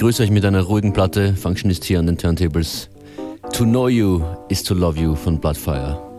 begrüße euch mit einer ruhigen Platte. Function ist hier an den Turntables. To Know You is to Love You von Bloodfire.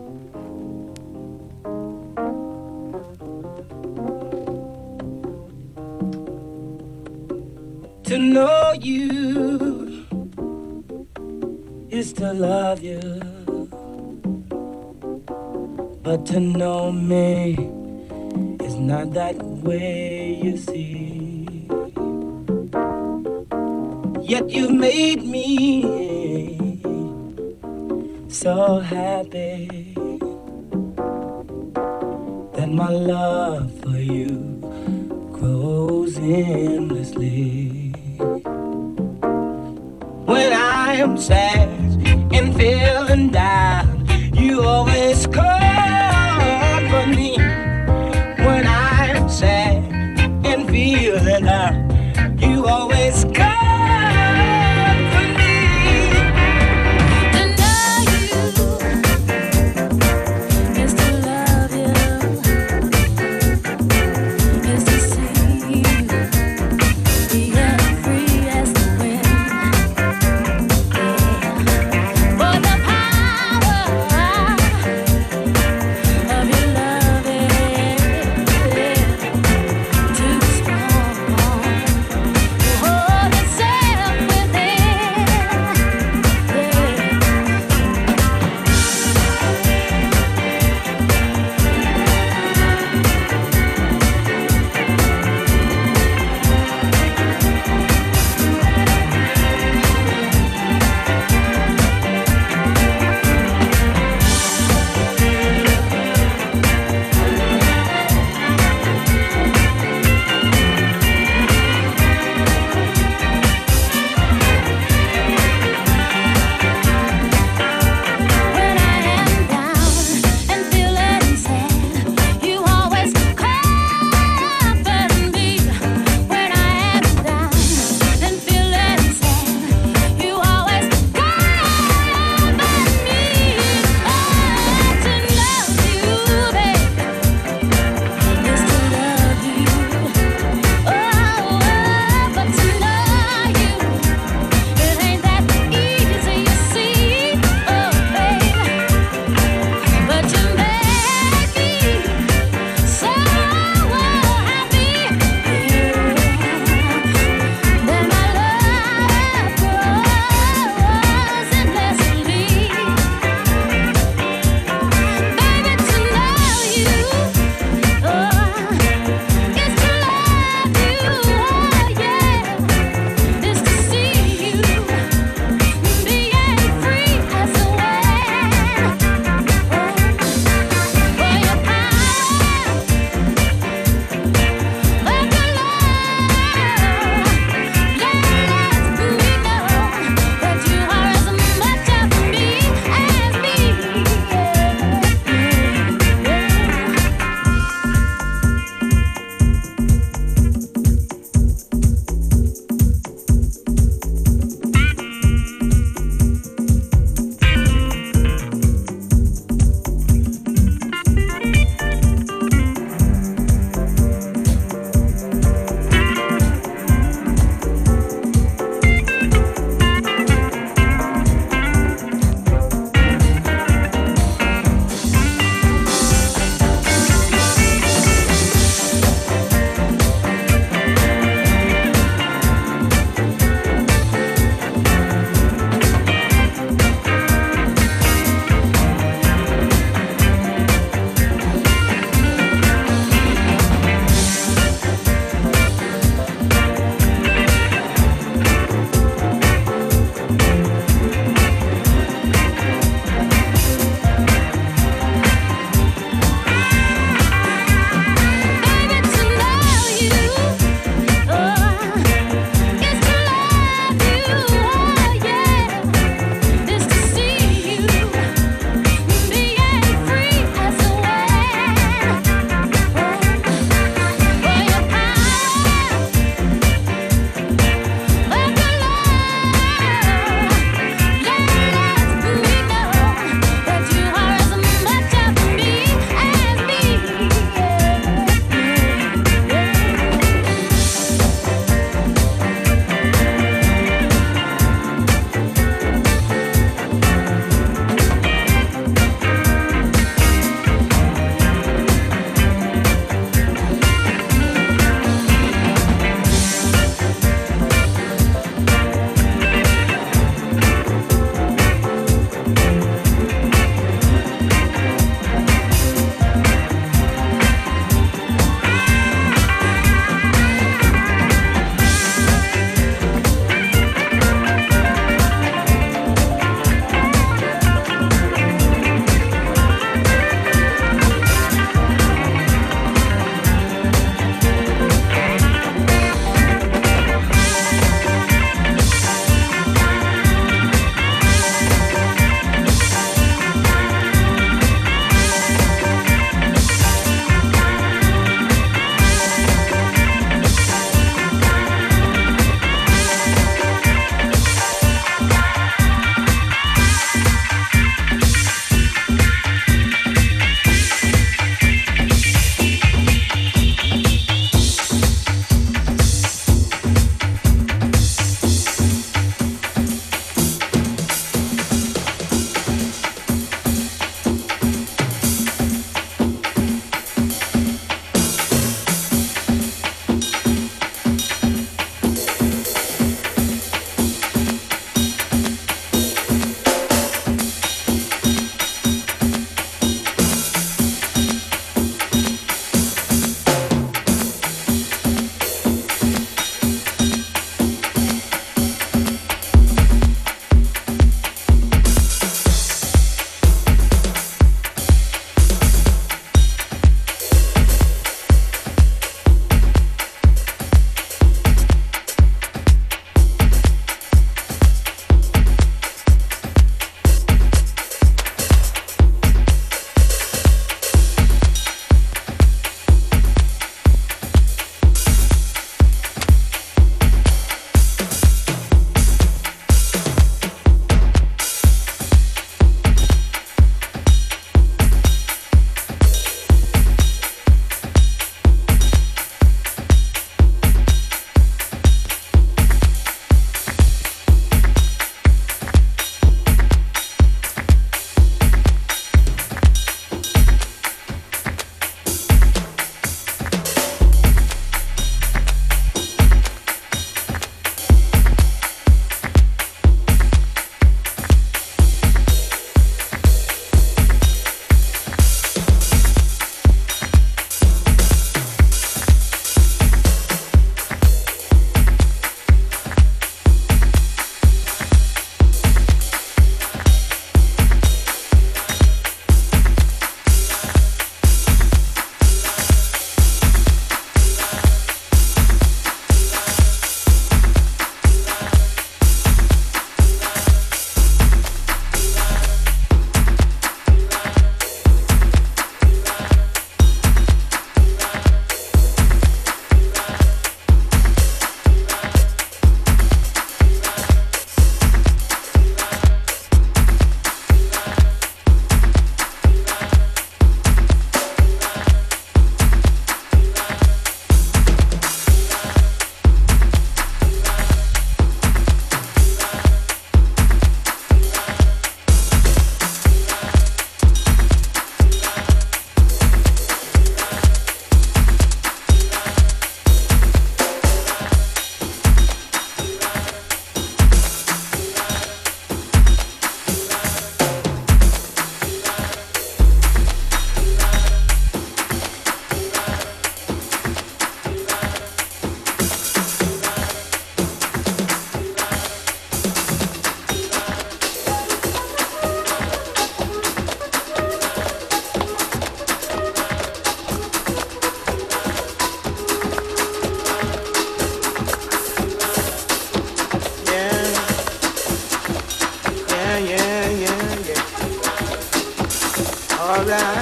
down.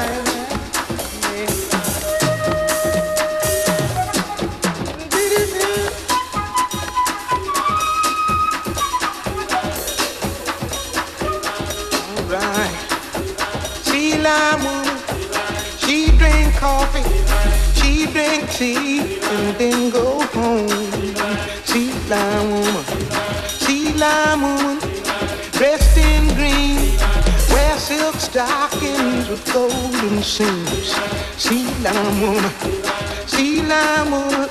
golden seams. Sea lion woman, sea lion woman,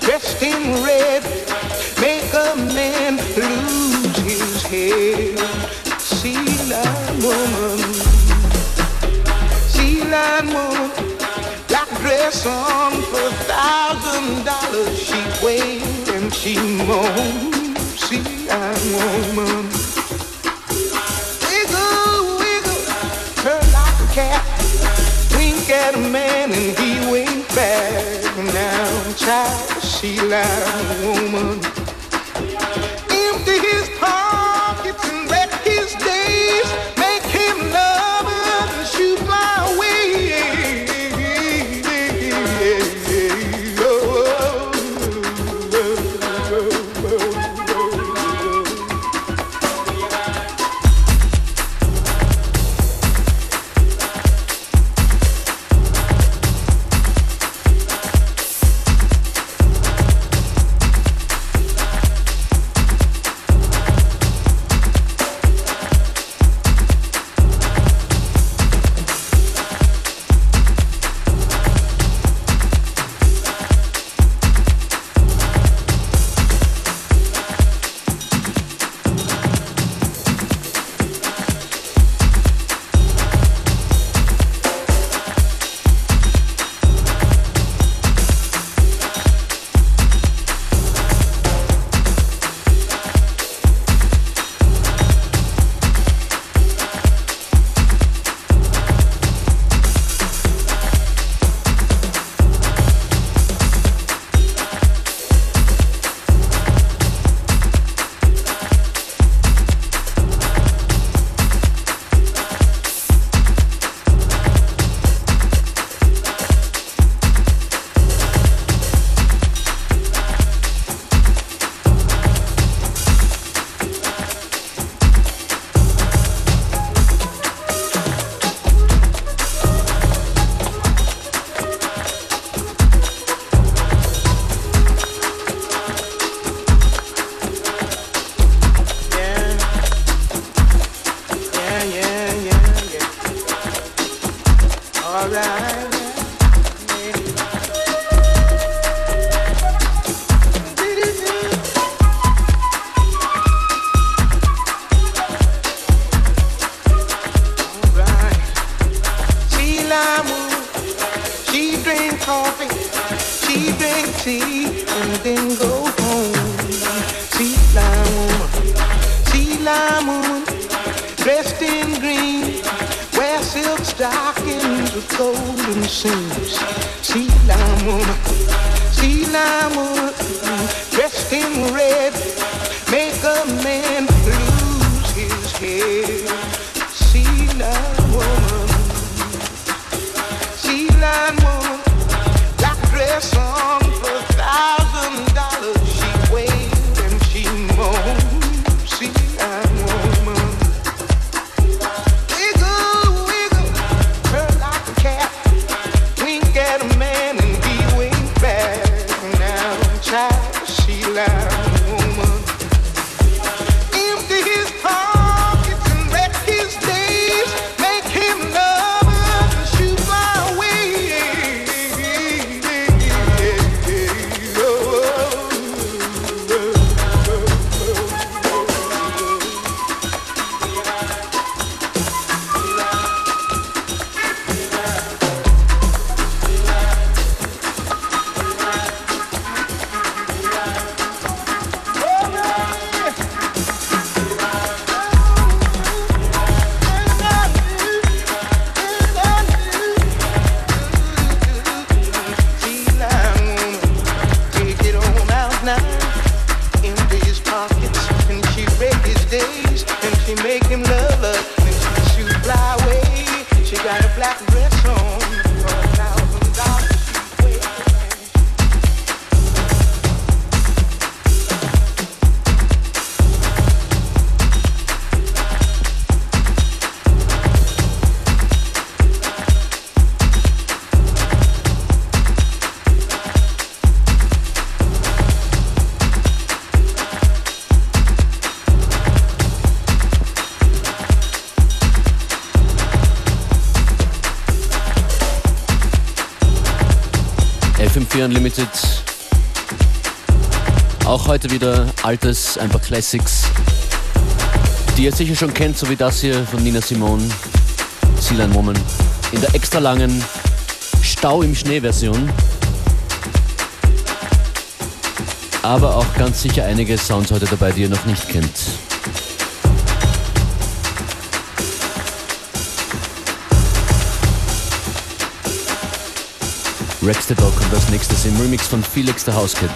dressed in red, make a man lose his head. Sea lion woman, sea lion woman, black dress on for a thousand dollars. She wails and she moans. Sea lion woman. child, she like a woman. sea and then go home. See la woman, see la woman, dressed in green, wear silk stockings with golden seams. See la woman, see la woman, dressed in red, make a man lose his head. make Unlimited. Auch heute wieder altes, ein paar Classics, die ihr sicher schon kennt, so wie das hier von Nina Simone, Seal and Woman, in der extra langen Stau im Schnee-Version. Aber auch ganz sicher einige Sounds heute dabei, die ihr noch nicht kennt. Rex the Dog kommt als nächstes im Remix von Felix the House Kid.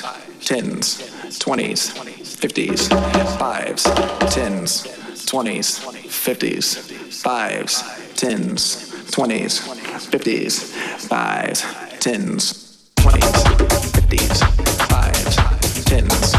fives, tens, twenties, fifties, fives, tens, twenties, fifties, fives, tens, twenties, fifties, fives, tens, twenties, fifties, fives, tens.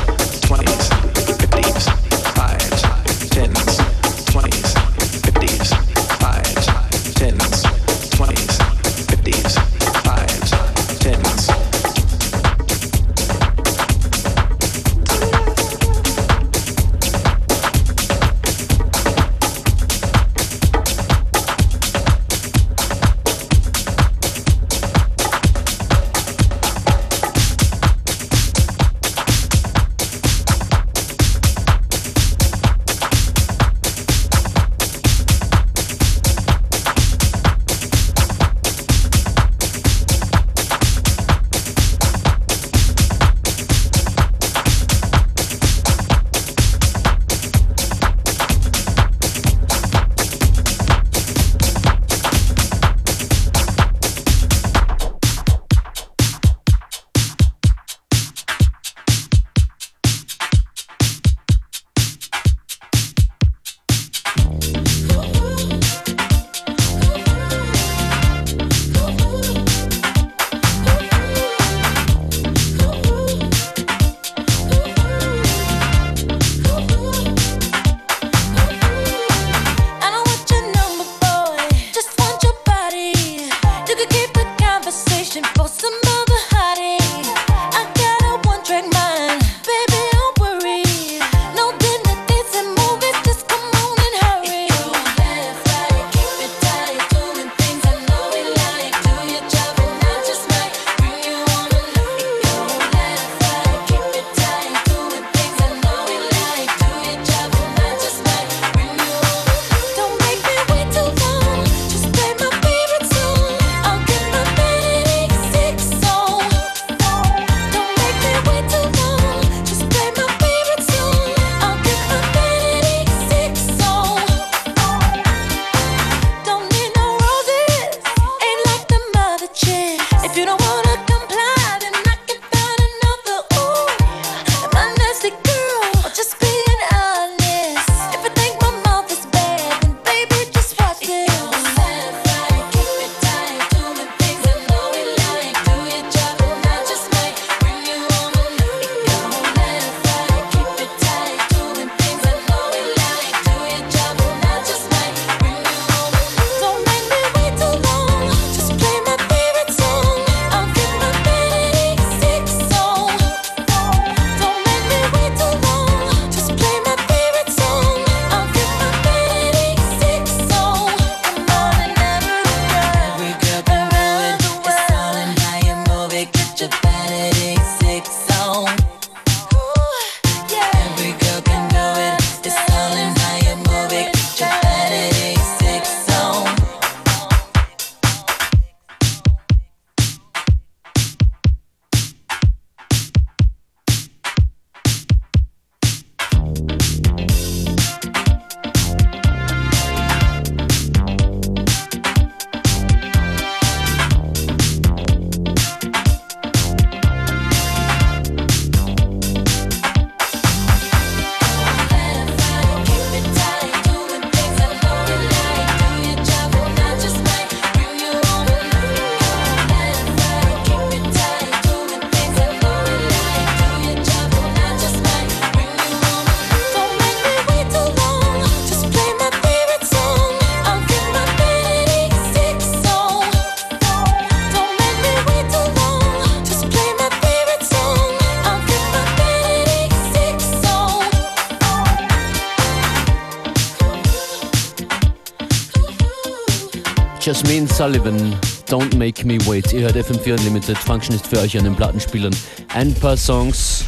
Sullivan, Don't Make Me Wait. Ihr hört FM4 Unlimited. Function ist für euch an den Plattenspielern. Ein paar Songs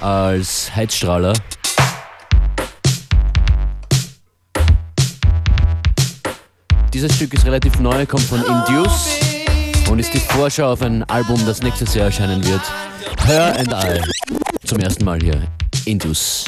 als Heizstrahler. Dieses Stück ist relativ neu, kommt von Induce und ist die Vorschau auf ein Album, das nächstes Jahr erscheinen wird. Her and I. Zum ersten Mal hier. Induce.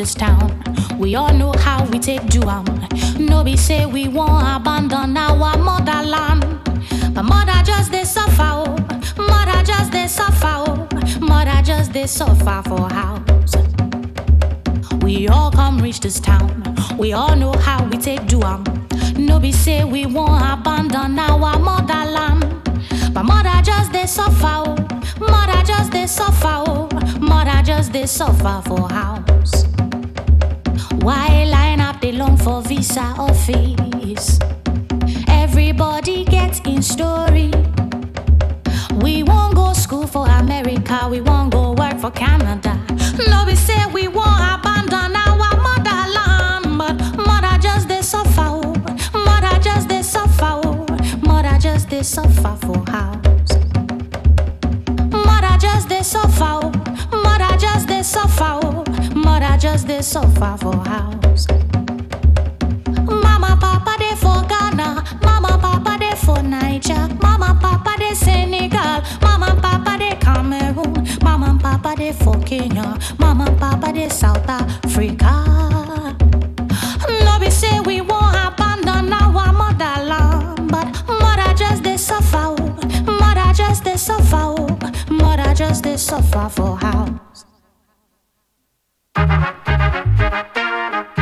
This town. We all know how we take do am. No be say we won't abandon our motherland. But mother just they suffer, oh. Mother just they suffer, oh. Mother just they suffer for house. We all come reach this town. We all know how we take do am. No be say we won't abandon our motherland. But mother just they suffer, oh. Mother just they suffer. Oh. Mother just they suffer for house. Why line up they long for visa office? Everybody gets in story. We won't go school for America, we won't go work for Canada. No, we say we won't abandon our motherland, but mother just they suffer, oh. mother just they suffer, oh. mother just they suffer for they suffer for house. Mama, papa, they for Ghana. Mama, papa, they for Niger. Mama, papa, they Senegal. Mama, papa, they Cameroon. Mama, papa, they for Kenya. Mama, papa, they South Africa. No, be say we won't abandon our motherland, but mother just they suffer. Mother just they suffer. Mother just they suffer for house. thank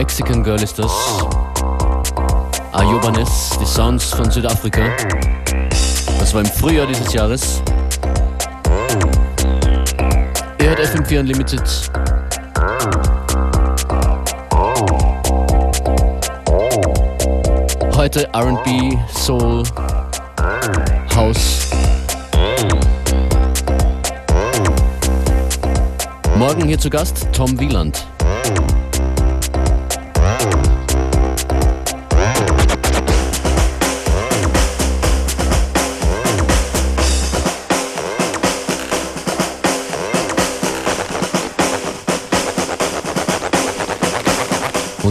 Mexican Girl ist das. Ayobanes, die Sounds von Südafrika. Das war im Frühjahr dieses Jahres. Ihr hört FM4 Unlimited. Heute RB, Soul, House. Morgen hier zu Gast Tom Wieland.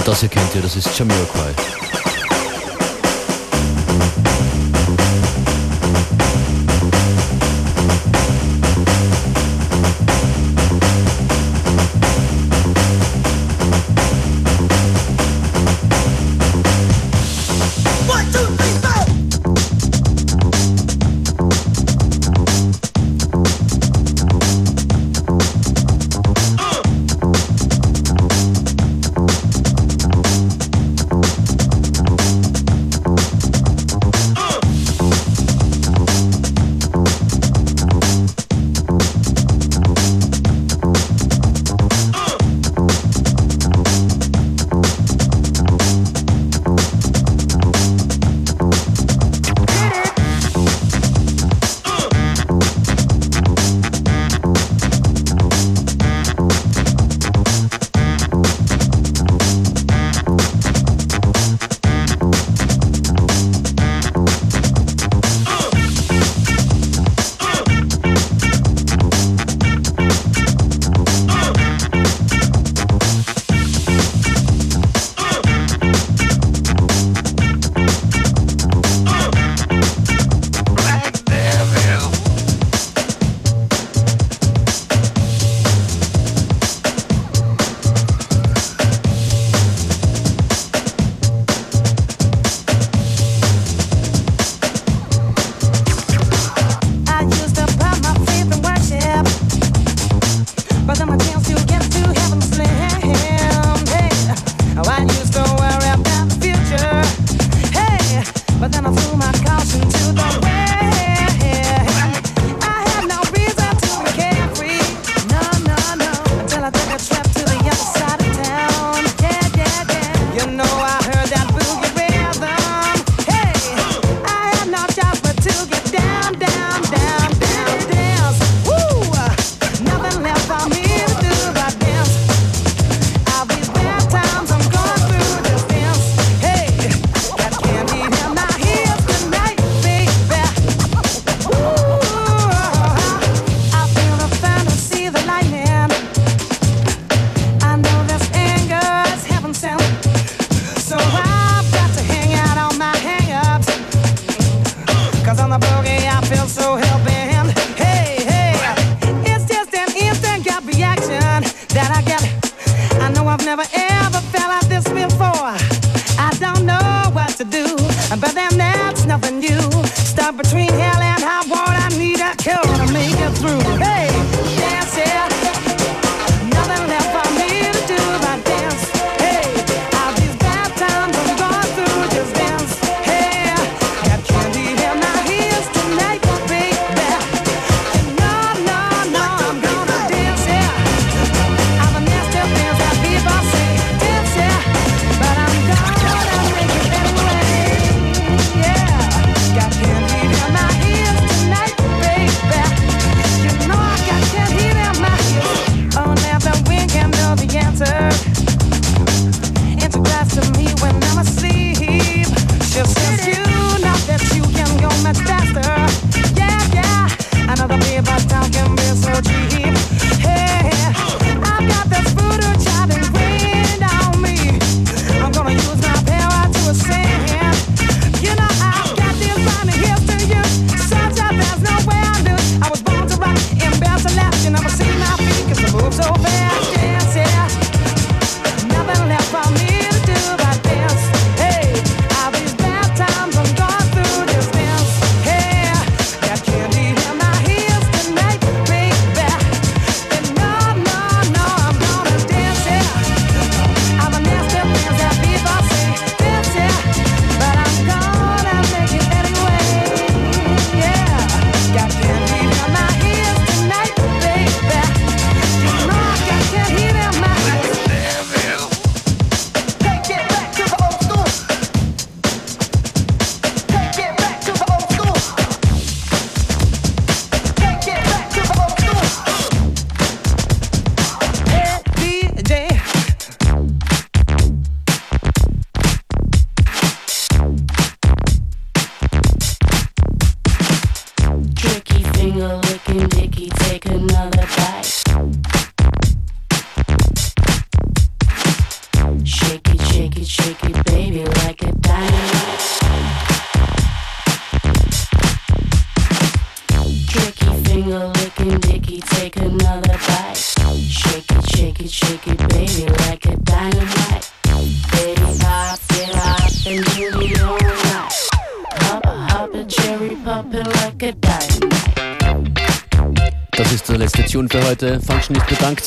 Das hier kennt ihr, das ist Jamiroquai.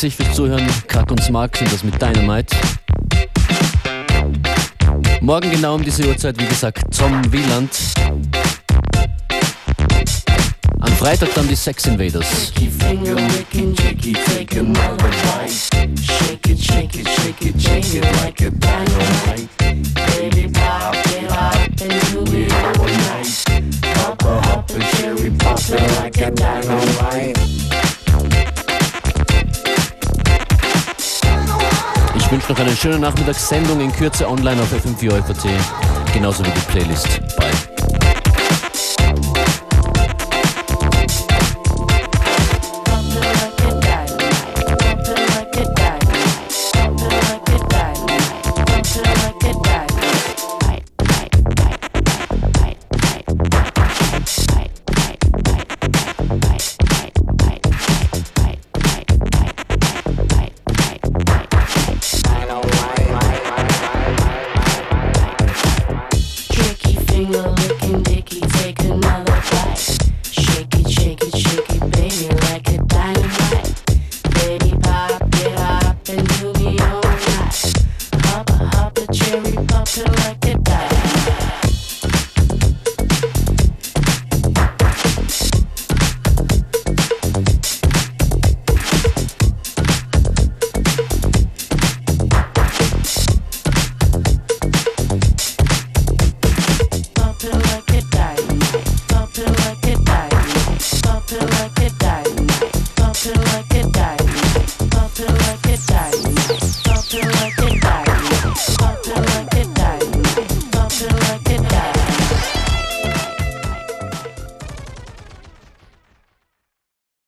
herzlich fürs Zuhören. Krack und Smark sind das mit Dynamite. Morgen genau um diese Uhrzeit, wie gesagt, Tom Wieland. Am Freitag dann die Sex Invaders. Shake it, shake it, shake it, shake it like a dynamite. eine schöne Nachmittagssendung in Kürze online auf fm4 genauso wie die Playlist. bei